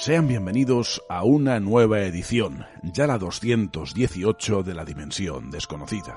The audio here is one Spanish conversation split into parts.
Sean bienvenidos a una nueva edición, ya la 218 de la Dimensión Desconocida.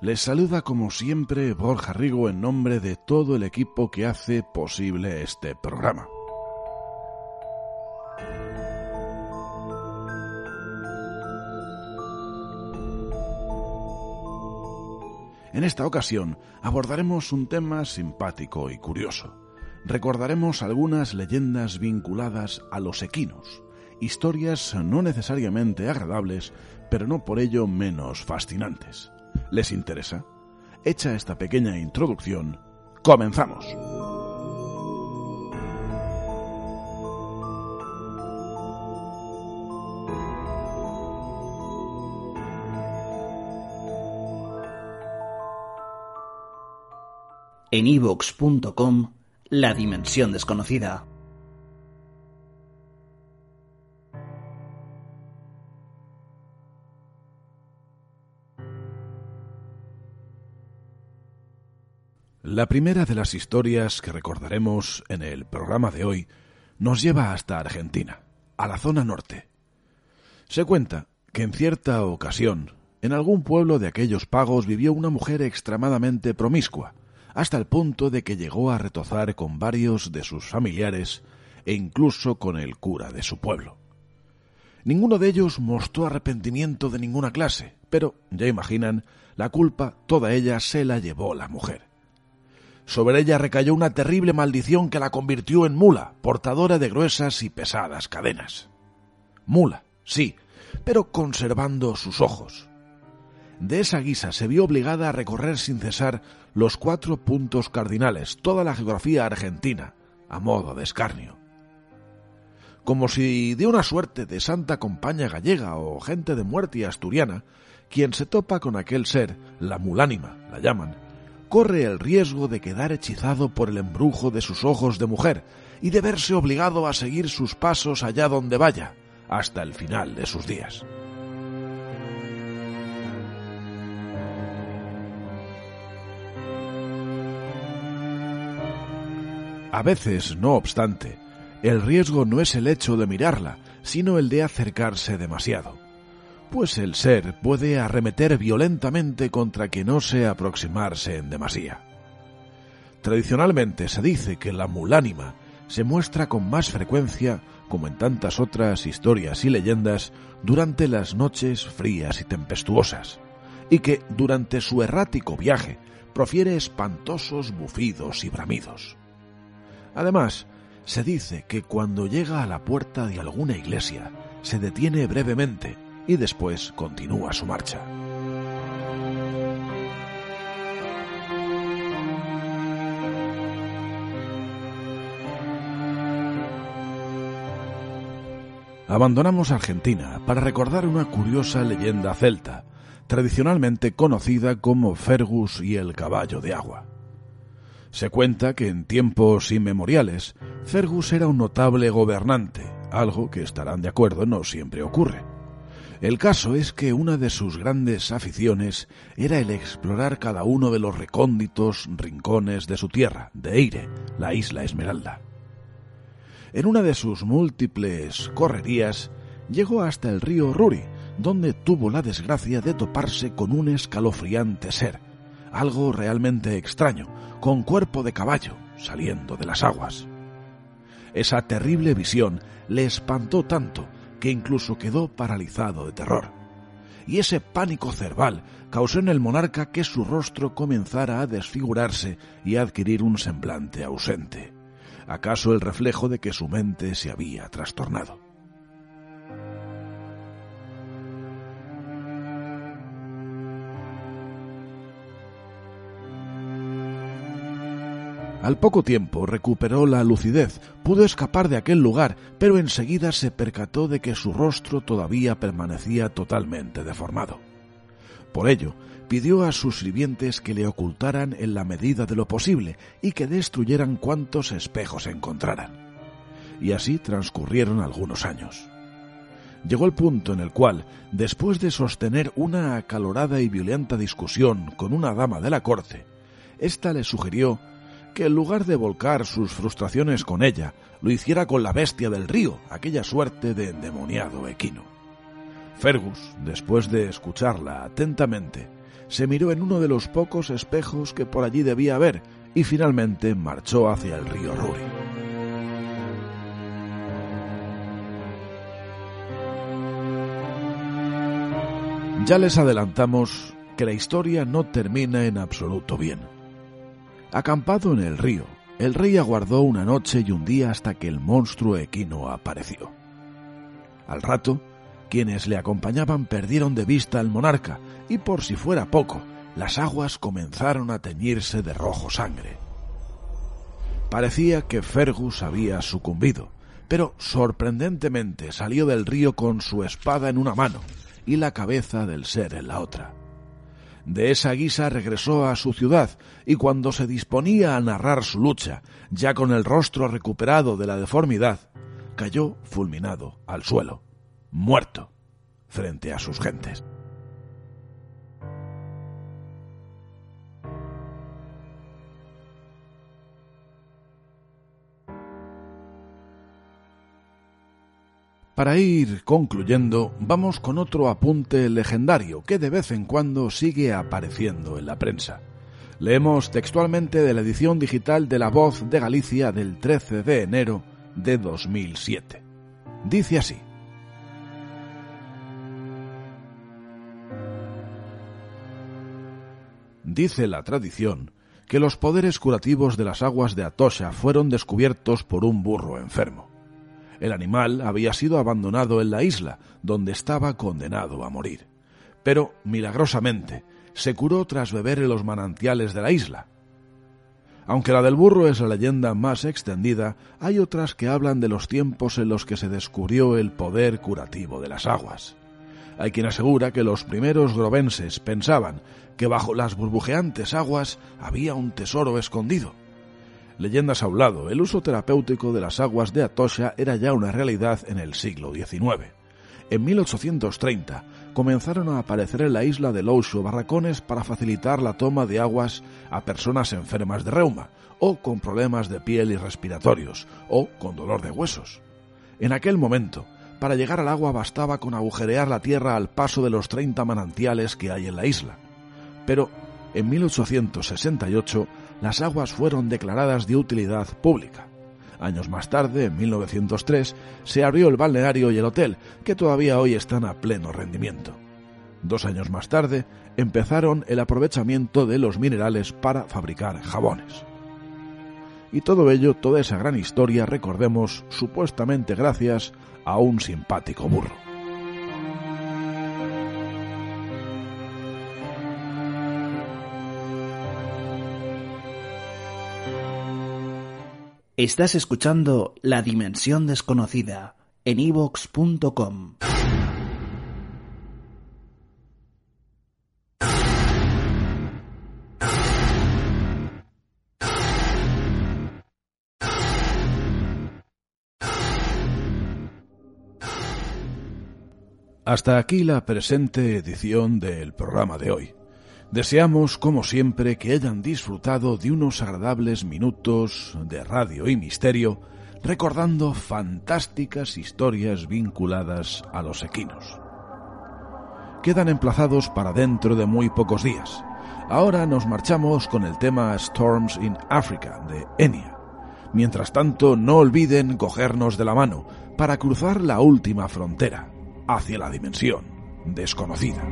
Les saluda como siempre Borja Rigo en nombre de todo el equipo que hace posible este programa. En esta ocasión abordaremos un tema simpático y curioso. Recordaremos algunas leyendas vinculadas a los equinos, historias no necesariamente agradables, pero no por ello menos fascinantes. ¿Les interesa? Hecha esta pequeña introducción, comenzamos. En ivox.com La Dimensión Desconocida. La primera de las historias que recordaremos en el programa de hoy nos lleva hasta Argentina, a la zona norte. Se cuenta que en cierta ocasión, en algún pueblo de aquellos pagos vivió una mujer extremadamente promiscua, hasta el punto de que llegó a retozar con varios de sus familiares e incluso con el cura de su pueblo. Ninguno de ellos mostró arrepentimiento de ninguna clase, pero, ya imaginan, la culpa toda ella se la llevó la mujer. Sobre ella recayó una terrible maldición que la convirtió en mula, portadora de gruesas y pesadas cadenas. Mula, sí, pero conservando sus ojos. De esa guisa se vio obligada a recorrer sin cesar los cuatro puntos cardinales, toda la geografía argentina, a modo de escarnio. Como si de una suerte de santa compañía gallega o gente de muerte asturiana, quien se topa con aquel ser, la mulánima, la llaman, corre el riesgo de quedar hechizado por el embrujo de sus ojos de mujer y de verse obligado a seguir sus pasos allá donde vaya, hasta el final de sus días. A veces, no obstante, el riesgo no es el hecho de mirarla, sino el de acercarse demasiado, pues el ser puede arremeter violentamente contra quien ose aproximarse en demasía. Tradicionalmente se dice que la mulánima se muestra con más frecuencia, como en tantas otras historias y leyendas, durante las noches frías y tempestuosas, y que durante su errático viaje profiere espantosos bufidos y bramidos. Además, se dice que cuando llega a la puerta de alguna iglesia, se detiene brevemente y después continúa su marcha. Abandonamos Argentina para recordar una curiosa leyenda celta, tradicionalmente conocida como Fergus y el caballo de agua. Se cuenta que en tiempos inmemoriales Fergus era un notable gobernante, algo que estarán de acuerdo no siempre ocurre. El caso es que una de sus grandes aficiones era el explorar cada uno de los recónditos rincones de su tierra, de Eire, la isla Esmeralda. En una de sus múltiples correrías llegó hasta el río Ruri, donde tuvo la desgracia de toparse con un escalofriante ser, algo realmente extraño, con cuerpo de caballo, saliendo de las aguas. Esa terrible visión le espantó tanto que incluso quedó paralizado de terror. Y ese pánico cerval causó en el monarca que su rostro comenzara a desfigurarse y a adquirir un semblante ausente. ¿Acaso el reflejo de que su mente se había trastornado? Al poco tiempo recuperó la lucidez, pudo escapar de aquel lugar, pero enseguida se percató de que su rostro todavía permanecía totalmente deformado. Por ello, pidió a sus sirvientes que le ocultaran en la medida de lo posible y que destruyeran cuantos espejos encontraran. Y así transcurrieron algunos años. Llegó el punto en el cual, después de sostener una acalorada y violenta discusión con una dama de la corte, ésta le sugirió que en lugar de volcar sus frustraciones con ella, lo hiciera con la bestia del río, aquella suerte de endemoniado equino. Fergus, después de escucharla atentamente, se miró en uno de los pocos espejos que por allí debía haber y finalmente marchó hacia el río Ruri. Ya les adelantamos que la historia no termina en absoluto bien. Acampado en el río, el rey aguardó una noche y un día hasta que el monstruo equino apareció. Al rato, quienes le acompañaban perdieron de vista al monarca y por si fuera poco, las aguas comenzaron a teñirse de rojo sangre. Parecía que Fergus había sucumbido, pero sorprendentemente salió del río con su espada en una mano y la cabeza del ser en la otra. De esa guisa regresó a su ciudad y cuando se disponía a narrar su lucha, ya con el rostro recuperado de la deformidad, cayó fulminado al suelo, muerto, frente a sus gentes. Para ir concluyendo, vamos con otro apunte legendario que de vez en cuando sigue apareciendo en la prensa. Leemos textualmente de la edición digital de La Voz de Galicia del 13 de enero de 2007. Dice así. Dice la tradición que los poderes curativos de las aguas de Atosha fueron descubiertos por un burro enfermo. El animal había sido abandonado en la isla, donde estaba condenado a morir. Pero, milagrosamente, se curó tras beber en los manantiales de la isla. Aunque la del burro es la leyenda más extendida, hay otras que hablan de los tiempos en los que se descubrió el poder curativo de las aguas. Hay quien asegura que los primeros grovenses pensaban que bajo las burbujeantes aguas había un tesoro escondido, Leyendas a un lado, el uso terapéutico de las aguas de Atosha era ya una realidad en el siglo XIX. En 1830 comenzaron a aparecer en la isla de Lousho barracones para facilitar la toma de aguas a personas enfermas de reuma, o con problemas de piel y respiratorios, o con dolor de huesos. En aquel momento, para llegar al agua bastaba con agujerear la tierra al paso de los 30 manantiales que hay en la isla. Pero en 1868 las aguas fueron declaradas de utilidad pública. Años más tarde, en 1903, se abrió el balneario y el hotel, que todavía hoy están a pleno rendimiento. Dos años más tarde, empezaron el aprovechamiento de los minerales para fabricar jabones. Y todo ello, toda esa gran historia, recordemos, supuestamente gracias a un simpático burro. Estás escuchando La Dimensión Desconocida en evox.com. Hasta aquí la presente edición del programa de hoy. Deseamos, como siempre, que hayan disfrutado de unos agradables minutos de radio y misterio, recordando fantásticas historias vinculadas a los equinos. Quedan emplazados para dentro de muy pocos días. Ahora nos marchamos con el tema Storms in Africa de Enya. Mientras tanto, no olviden cogernos de la mano para cruzar la última frontera hacia la dimensión desconocida.